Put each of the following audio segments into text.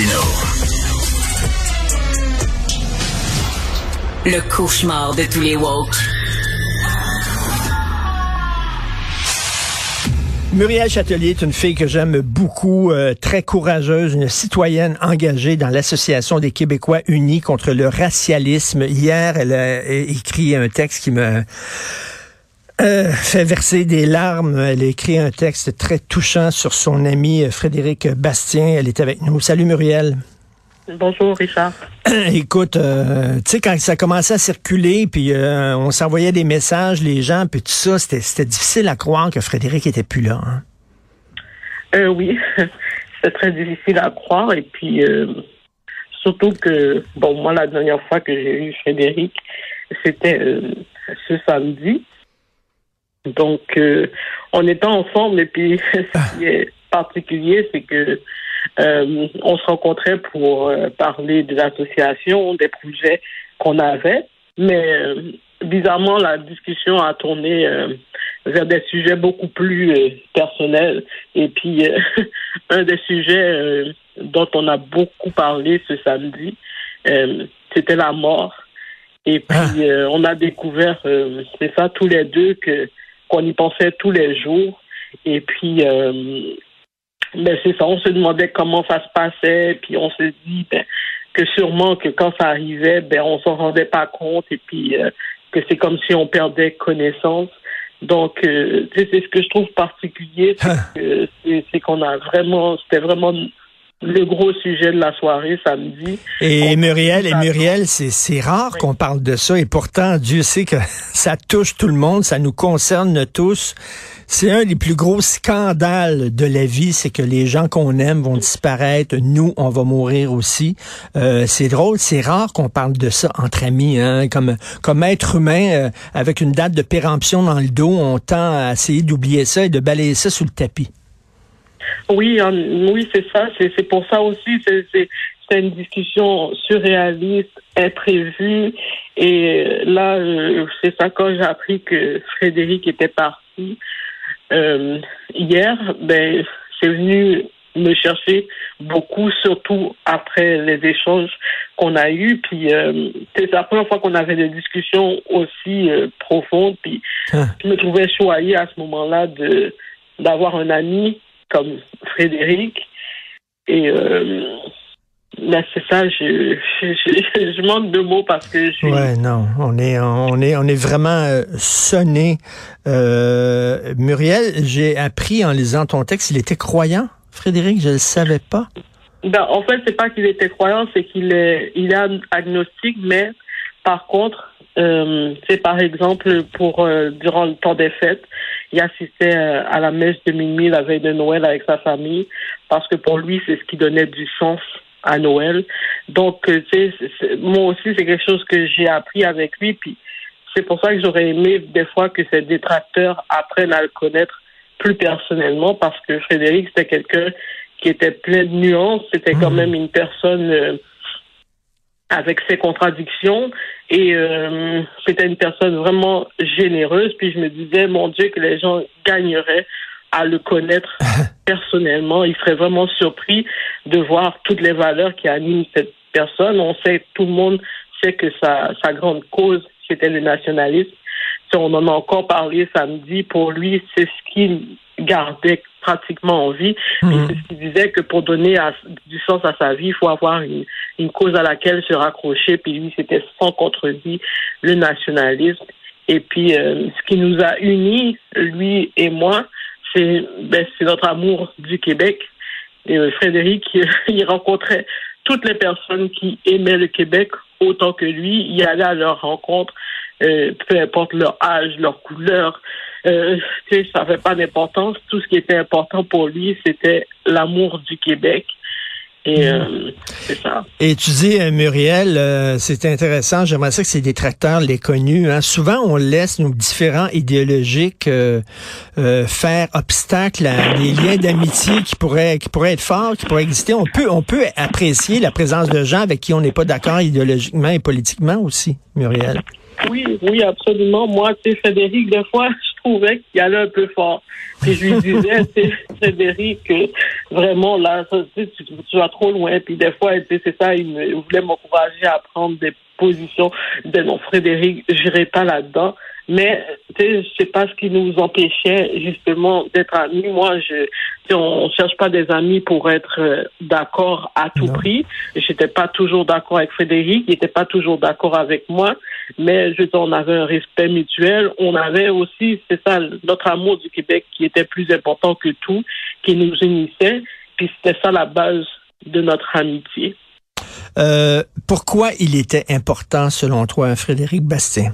Martino. Le cauchemar de tous les woke. Muriel Châtelier est une fille que j'aime beaucoup, euh, très courageuse, une citoyenne engagée dans l'Association des Québécois unis contre le racialisme. Hier, elle a écrit un texte qui me euh, fait verser des larmes. Elle a écrit un texte très touchant sur son ami euh, Frédéric Bastien. Elle est avec nous. Salut Muriel. Bonjour, Richard. Écoute, euh, tu sais, quand ça commençait à circuler, puis euh, on s'envoyait des messages, les gens, puis tout ça, c'était difficile à croire que Frédéric était plus là. Hein? Euh, oui, c'est très difficile à croire. Et puis, surtout que, bon, moi, la dernière fois que j'ai eu Frédéric, c'était ce samedi. Donc, on était ensemble, et puis, ce qui est particulier, c'est que euh, on se rencontrait pour euh, parler des associations, des projets qu'on avait, mais euh, bizarrement, la discussion a tourné vers des sujets beaucoup plus personnels. Et puis, un des sujets dont on a beaucoup parlé ce samedi, c'était la mort. Et puis, ah. on a découvert, c'est ça, tous les deux, que qu'on y pensait tous les jours. Et puis, ben c'est ça, on se demandait comment ça se passait, puis on se dit ben, que sûrement que quand ça arrivait, ben on s'en rendait pas compte, et puis euh, que c'est comme si on perdait connaissance. Donc, euh, c'est ce que je trouve particulier, c'est qu'on a vraiment, c'était vraiment le gros sujet de la soirée samedi. Et Muriel, et Muriel, c'est rare qu'on parle de ça, et pourtant, Dieu sait que ça touche tout le monde, ça nous concerne tous. C'est un des plus gros scandales de la vie, c'est que les gens qu'on aime vont disparaître, nous, on va mourir aussi. Euh, c'est drôle, c'est rare qu'on parle de ça entre amis, hein, comme comme être humain euh, avec une date de péremption dans le dos, on tend à essayer d'oublier ça et de balayer ça sous le tapis. Oui, oui, c'est ça. C'est pour ça aussi. C'est une discussion surréaliste, imprévue. Et là, euh, c'est ça quand j'ai appris que Frédéric était parti euh, hier, ben, c'est venu me chercher beaucoup, surtout après les échanges qu'on a eus. Puis euh, c'est la première fois qu'on avait des discussions aussi euh, profondes. Puis ah. je me trouvais choyée à ce moment-là de d'avoir un ami comme Frédéric. Et euh, ben, c'est ça, je, je, je, manque de mots parce que je Ouais, non, on est on est on est vraiment euh, sonné. Euh, Muriel, j'ai appris en lisant ton texte, il était croyant, Frédéric, je ne le savais pas. Ben, en fait, c'est pas qu'il était croyant, c'est qu'il est il est agnostique, mais par contre, euh, c'est par exemple pour euh, durant le temps des fêtes, il assistait euh, à la messe de minuit la veille de Noël avec sa famille parce que pour lui, c'est ce qui donnait du sens à Noël. Donc, tu sais, moi aussi, c'est quelque chose que j'ai appris avec lui. Puis, c'est pour ça que j'aurais aimé des fois que ses détracteurs apprennent à le connaître plus personnellement parce que Frédéric, c'était quelqu'un qui était plein de nuances. C'était quand mmh. même une personne avec ses contradictions et euh, c'était une personne vraiment généreuse. Puis je me disais, mon Dieu, que les gens gagneraient à le connaître personnellement. Ils seraient vraiment surpris de voir toutes les valeurs qui animent cette personne. On sait, tout le monde sait que sa, sa grande cause, c'était le nationalisme. Si on en a encore parlé samedi. Pour lui, c'est ce qu'il gardait pratiquement en vie. Mmh. C'est ce qu'il disait que pour donner du sens à sa vie, il faut avoir une, une cause à laquelle se raccrocher. Puis lui, c'était sans contredit le nationalisme. Et puis, euh, ce qui nous a unis, lui et moi, c'est ben, notre amour du Québec. Et, euh, Frédéric, il rencontrait toutes les personnes qui aimaient le Québec autant que lui. Il allait à leur rencontre, euh, peu importe leur âge, leur couleur. Euh, ça n'avait pas d'importance. Tout ce qui était important pour lui, c'était l'amour du Québec. Et euh, c'est ça. Et tu dis, euh, Muriel, euh, c'est intéressant, j'aimerais ça que ces détracteurs l'aient connu. Hein. Souvent, on laisse nos différents idéologiques euh, euh, faire obstacle à des liens d'amitié qui pourraient qui pourraient être forts, qui pourraient exister. On peut on peut apprécier la présence de gens avec qui on n'est pas d'accord idéologiquement et politiquement aussi, Muriel. Oui, oui, absolument. Moi, tu sais, Frédéric, des fois, je trouvais qu'il allait un peu fort. Puis je lui disais, tu Frédéric, que vraiment, là, tu, tu, vas trop loin. Puis des fois, tu sais, c'est ça, il, me, il voulait m'encourager à prendre des positions. de non, Frédéric, j'irai pas là-dedans. Mais tu sais, pas ce qui nous empêchait justement d'être amis. Moi, je, on, cherche pas des amis pour être euh, d'accord à tout non. prix. J'étais pas toujours d'accord avec Frédéric, il était pas toujours d'accord avec moi, mais je on avait un respect mutuel. On avait aussi, c'est ça, notre amour du Québec qui était plus important que tout, qui nous unissait. Puis c'était ça la base de notre amitié. Euh, pourquoi il était important, selon toi, Frédéric Bastien?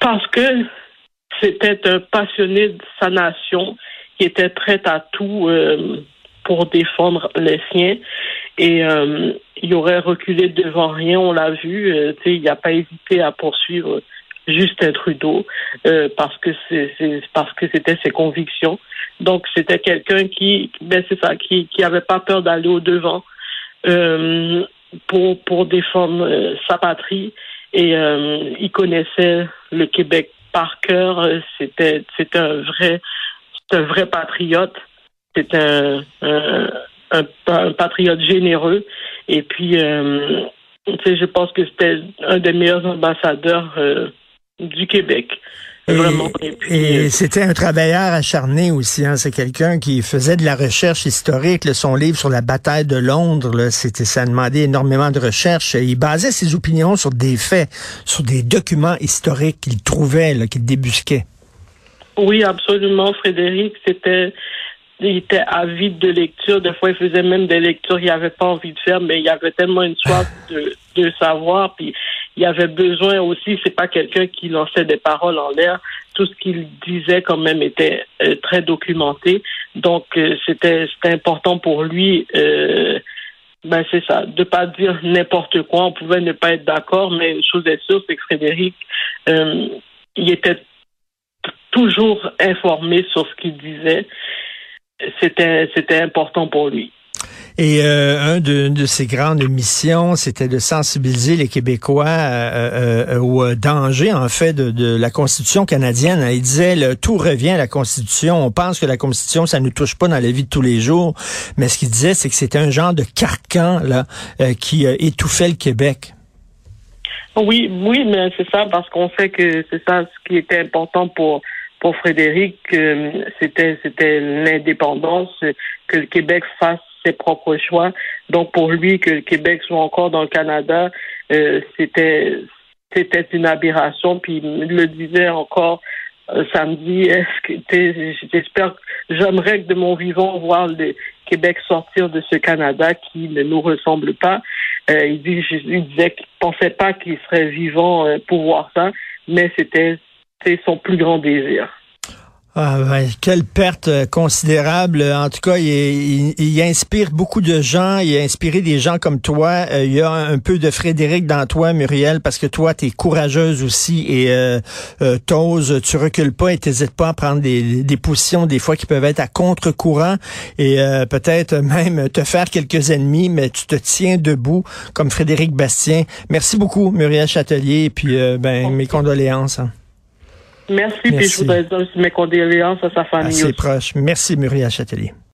parce que c'était un passionné de sa nation qui était prêt à tout euh, pour défendre les siens. Et euh, il aurait reculé devant rien, on l'a vu. Euh, il n'a pas hésité à poursuivre Justin Trudeau euh, parce que c'est parce que c'était ses convictions. Donc c'était quelqu'un qui, ben c'est ça, qui qui avait pas peur d'aller au devant euh, pour pour défendre euh, sa patrie et euh, il connaissait le Québec par cœur. C'était c'était un vrai un vrai patriote. C'est un, un, un, un, patriote généreux. Et puis, euh, je pense que c'était un des meilleurs ambassadeurs euh, du Québec. Et, et euh, c'était un travailleur acharné aussi. Hein. C'est quelqu'un qui faisait de la recherche historique. Là, son livre sur la bataille de Londres, là, c'était, ça demandait énormément de recherche. Il basait ses opinions sur des faits, sur des documents historiques qu'il trouvait, là, qu'il débusquait. Oui, absolument, Frédéric. C'était il était avide de lecture. Des fois, il faisait même des lectures qu'il n'avait pas envie de faire, mais il avait tellement une soif de, de savoir. Puis il avait besoin aussi, c'est pas quelqu'un qui lançait des paroles en l'air. Tout ce qu'il disait quand même était euh, très documenté. Donc euh, c'était c'était important pour lui. Euh, ben c'est ça, de pas dire n'importe quoi. On pouvait ne pas être d'accord, mais une chose est sûre, c'est que Frédéric, il était toujours informé sur ce qu'il disait c'était c'était important pour lui. Et euh, un de, de, ses grandes missions, c'était de sensibiliser les Québécois euh, euh, au danger, en fait, de, de, la Constitution canadienne. Il disait, le, tout revient à la Constitution. On pense que la Constitution, ça nous touche pas dans la vie de tous les jours. Mais ce qu'il disait, c'est que c'était un genre de carcan là qui étouffait le Québec. Oui, oui, mais c'est ça, parce qu'on sait que c'est ça ce qui était important pour pour Frédéric, euh, c'était c'était l'indépendance, que le Québec fasse ses propres choix. Donc pour lui, que le Québec soit encore dans le Canada, euh, c'était c'était une aberration. Puis il le disait encore euh, samedi. Est-ce que j'espère, j'aimerais que de mon vivant voir le Québec sortir de ce Canada qui ne nous ressemble pas. Euh, il, dit, il disait qu'il pensait pas qu'il serait vivant pour voir ça, mais c'était c'est son plus grand désir. Ah ben, quelle perte euh, considérable. En tout cas, il, il, il, inspire beaucoup de gens. Il a inspiré des gens comme toi. Euh, il y a un peu de Frédéric dans toi, Muriel, parce que toi, tu es courageuse aussi et euh, euh, t'oses, tu recules pas et t'hésites pas à prendre des, des, positions des fois qui peuvent être à contre-courant et euh, peut-être même te faire quelques ennemis, mais tu te tiens debout comme Frédéric Bastien. Merci beaucoup, Muriel Châtelier, et puis ben, mes condoléances. Hein. Merci, Merci. puis je voudrais dire mes condoléances à sa famille. Assez proche. Merci, Muriel Châtelier.